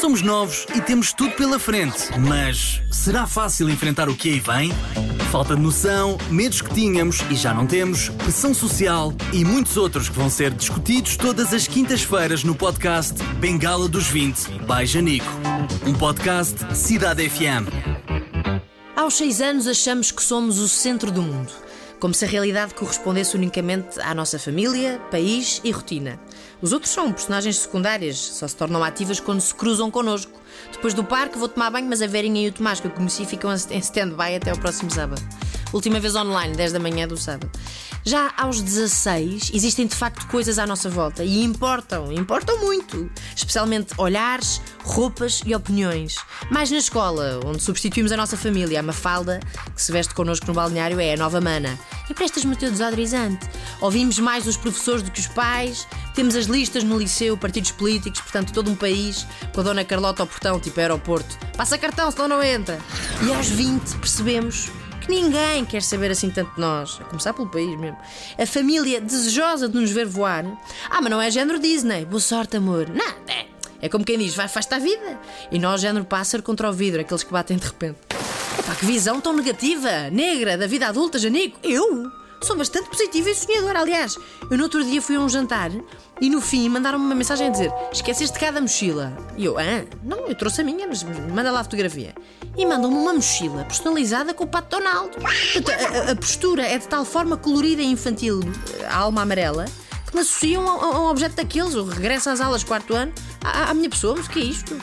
Somos novos e temos tudo pela frente, mas será fácil enfrentar o que aí vem? Falta de noção, medos que tínhamos e já não temos, pressão social e muitos outros que vão ser discutidos todas as quintas-feiras no podcast Bengala dos 20, by Janico. Um podcast Cidade FM. Aos seis anos achamos que somos o centro do mundo, como se a realidade correspondesse unicamente à nossa família, país e rotina. Os outros são personagens secundárias, só se tornam ativas quando se cruzam connosco. Depois do parque vou tomar banho, mas a Verinha e o Tomás que eu conheci ficam em stand-by até ao próximo sábado. Última vez online, 10 da manhã do sábado. Já aos 16, existem de facto coisas à nossa volta e importam, importam muito. Especialmente olhares, roupas e opiniões. Mais na escola, onde substituímos a nossa família. A Mafalda, que se veste connosco no balneário, é a nova mana. Emprestas-me o teu desodorizante. Ouvimos mais os professores do que os pais. Temos as listas no liceu, partidos políticos, portanto, todo um país, com a Dona Carlota ao portão, tipo aeroporto. Passa cartão, senão não entra. E aos 20 percebemos que ninguém quer saber assim tanto de nós, a começar pelo país mesmo. A família desejosa de nos ver voar. Ah, mas não é género Disney. Boa sorte, amor. Não, é, é como quem diz, vai, faz-te a vida. E nós, género pássaro contra o vidro, aqueles que batem de repente. Epá, que visão tão negativa, negra, da vida adulta, Janico. Eu? Sou bastante positiva e sonhadora. Aliás, eu no outro dia fui a um jantar e no fim mandaram-me uma mensagem a dizer: Esqueceste cada mochila. E eu, ah, não, eu trouxe a minha, mas manda lá a fotografia. E mandam-me uma mochila personalizada com o pato Donaldo. A, a, a, postura é de tal forma colorida e infantil, a alma amarela, que me associam a, a um objeto daqueles. Eu regresso às aulas quarto ano à, à minha pessoa, mas o que é isto?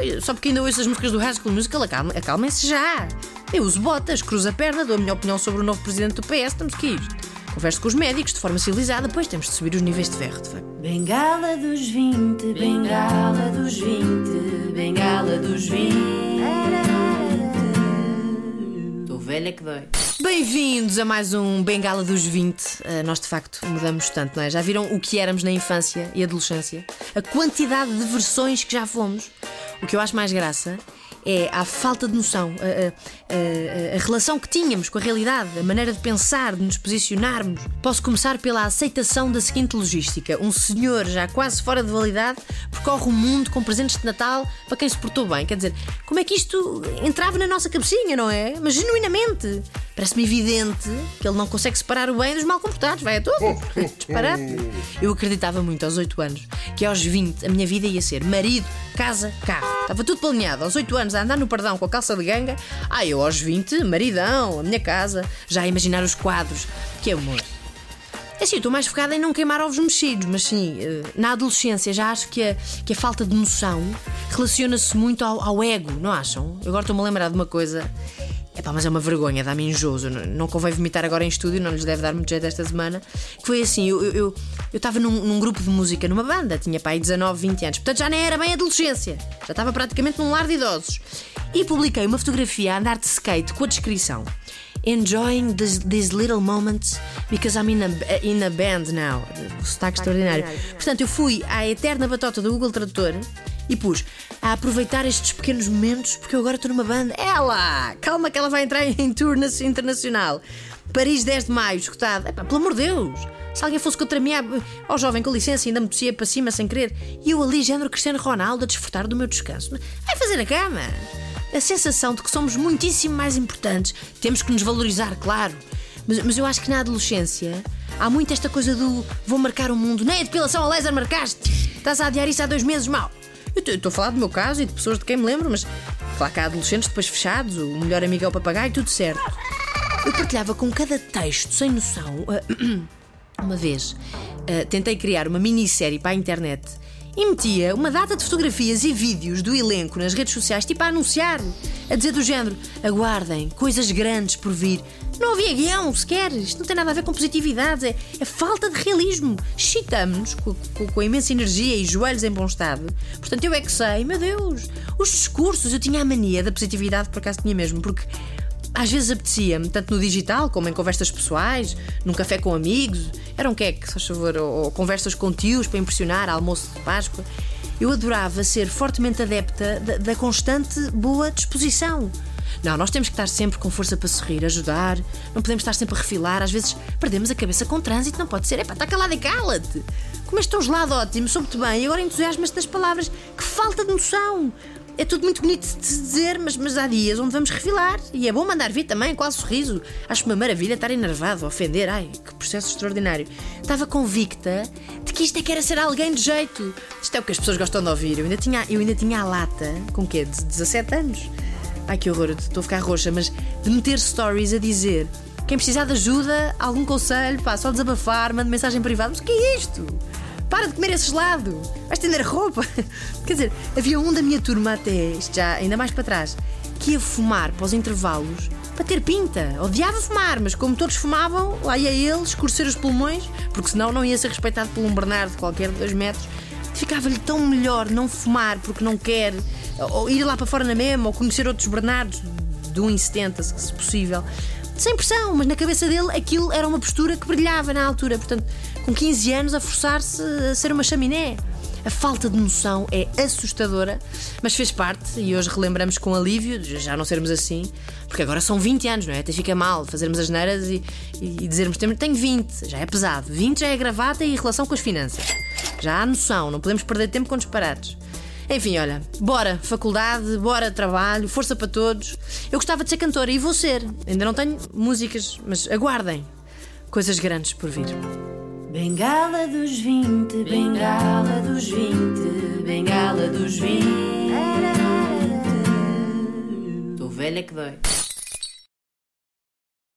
Eu, só porque ainda ouço as músicas do School Musical, acalmem-se já. Eu uso botas, cruzo a perna, dou a minha opinião sobre o novo presidente do PS, estamos que isto. Converso com os médicos de forma civilizada, depois temos de subir os níveis de ferro, de facto. Bengala dos 20, bengala dos 20, bengala dos 20. Estou velha que dói. Bem-vindos a mais um Bengala dos 20. Uh, nós de facto mudamos tanto, não é? Já viram o que éramos na infância e adolescência? A quantidade de versões que já fomos. O que eu acho mais graça é a falta de noção, a, a, a, a, relação que tínhamos com a realidade, a maneira de pensar, de nos posicionarmos. Posso começar pela aceitação da seguinte logística: um senhor já quase fora de validade percorre o mundo com presentes de Natal para quem se portou bem. Quer dizer, como é que isto entrava na nossa cabecinha, não é? Mas genuinamente. Parece-me evidente que ele não consegue separar o bem dos mal comportados, vai a tudo. Disparate. Eu acreditava muito aos 8 anos que aos 20 a minha vida ia ser marido, casa, carro. Estava tudo planeado. Aos 8 anos a andar no perdão com a calça de ganga. Ah, eu aos 20, maridão, a minha casa. Já a imaginar os quadros. Que amor. Assim, estou mais focada em não queimar ovos mexidos, mas sim, eh, na adolescência já acho que a, que a falta de noção relaciona-se muito ao, ao ego, não acham? Eu agora estou-me a lembrar de uma coisa Epá, mas é uma vergonha, dá-me enjoso. Não, não convém vomitar agora em estúdio, não lhes deve dar muito jeito esta semana. Que foi assim: eu estava eu, eu, eu num, num, grupo de música, numa banda, tinha pai 19, 20 anos, portanto já nem era bem adolescência, já estava praticamente num lar de idosos. E publiquei uma fotografia a andar de skate com a descrição: Enjoying this, these little moments because I'm in a, in a band now. O sotaque extraordinário. Portanto, eu fui à eterna batota do Google Tradutor e pus a aproveitar estes pequenos momentos porque eu agora estou numa banda. Ela! Calma que ela vai entrar em tour internacional. Paris 10 de maio, escutado. Epá, pelo amor de Deus! Se alguém fosse contra mim, ó oh, jovem, com licença, ainda me tossia para cima sem querer. E eu ali, género Cristiano Ronaldo, a desfrutar do meu descanso. Vai fazer a cama! A sensação de que somos muitíssimo mais importantes. Temos que nos valorizar, claro. Mas, mas eu acho que na adolescência há muito esta coisa do vou marcar o mundo. Nem a depilação a laser marcaste! Estás a adiar isso há dois meses, mal. Eu estou a falar do meu caso e de pessoas de quem me lembro, mas claro que há adolescentes depois fechados, o melhor amigo é o papagaio, tudo certo. Eu partilhava com cada texto, sem noção. Uma vez uh, tentei criar uma minissérie para a internet e metia uma data de fotografias e vídeos do elenco nas redes sociais, tipo a anunciar, a dizer do género: aguardem, coisas grandes por vir. Não havia guião sequer, isto não tem nada a ver com positividade, é, é falta de realismo. Chitamos-nos com, com, com, a imensa energia e joelhos em bom estado. Portanto, eu é que sei, meu Deus, os discursos, eu tinha a mania da positividade, por acaso tinha mesmo, porque às vezes apetecia-me, tanto no digital como em conversas pessoais, num café com amigos, era um queque, se faz favor, ou, conversas com tios para impressionar, almoço de Páscoa. Eu adorava ser fortemente adepta da, da constante boa disposição. Não, nós temos que estar sempre com força para sorrir, ajudar, não podemos estar sempre a refilar, às vezes perdemos a cabeça com trânsito, não pode ser, é para estar calado e cala-te. Comeste tão gelado ótimo, soube-te bem, e agora entusiasmas-te nas palavras. Que falta de noção! É tudo muito bonito de dizer, mas, mas há dias onde vamos refilar. E é bom mandar vir também, quase sorriso. Acho uma maravilha estar enervado, ofender. Ai, que processo extraordinário. Estava convicta de que isto é que era ser alguém de jeito. Isto é o que as pessoas gostam de ouvir. Eu ainda tinha, eu ainda tinha a lata, com quê? De 17 anos. Ai que horror, estou a ficar roxa, mas de meter stories a dizer quem precisar de ajuda, algum conselho, pá, só desabafar, manda mensagem privada. Mas o que é isto? Para de comer esse gelado! Vais estender a roupa! Quer dizer, havia um da minha turma até, já ainda mais para trás, que ia fumar para os intervalos para ter pinta. Odiava fumar, mas como todos fumavam, lá ia ele escurecer os pulmões, porque senão não ia ser respeitado por um Bernardo qualquer de dois metros. Ficava-lhe tão melhor não fumar porque não quer, ou ir lá para fora na mesma, ou conhecer outros Bernardos de 1,70 se possível sem pressão, mas na cabeça dele aquilo era uma postura que brilhava na altura. Portanto, com 15 anos a forçar-se a ser uma chaminé. A falta de noção é assustadora, mas fez parte e hoje relembramos com alívio de já não sermos assim, porque agora são 20 anos, não é? Até fica mal fazermos as neiras e, e, dizermos tenho 20, já é pesado. 20 já é gravata e relação com as finanças. Já há noção, não podemos perder tempo com disparates. Enfim, olha, bora faculdade, bora trabalho, força para todos. Eu gostava de ser cantora e vou ser. Ainda não tenho músicas, mas aguardem. Coisas grandes por vir. Bengala dos 20, bengala dos 20, bengala dos 20. Estou velha que dói.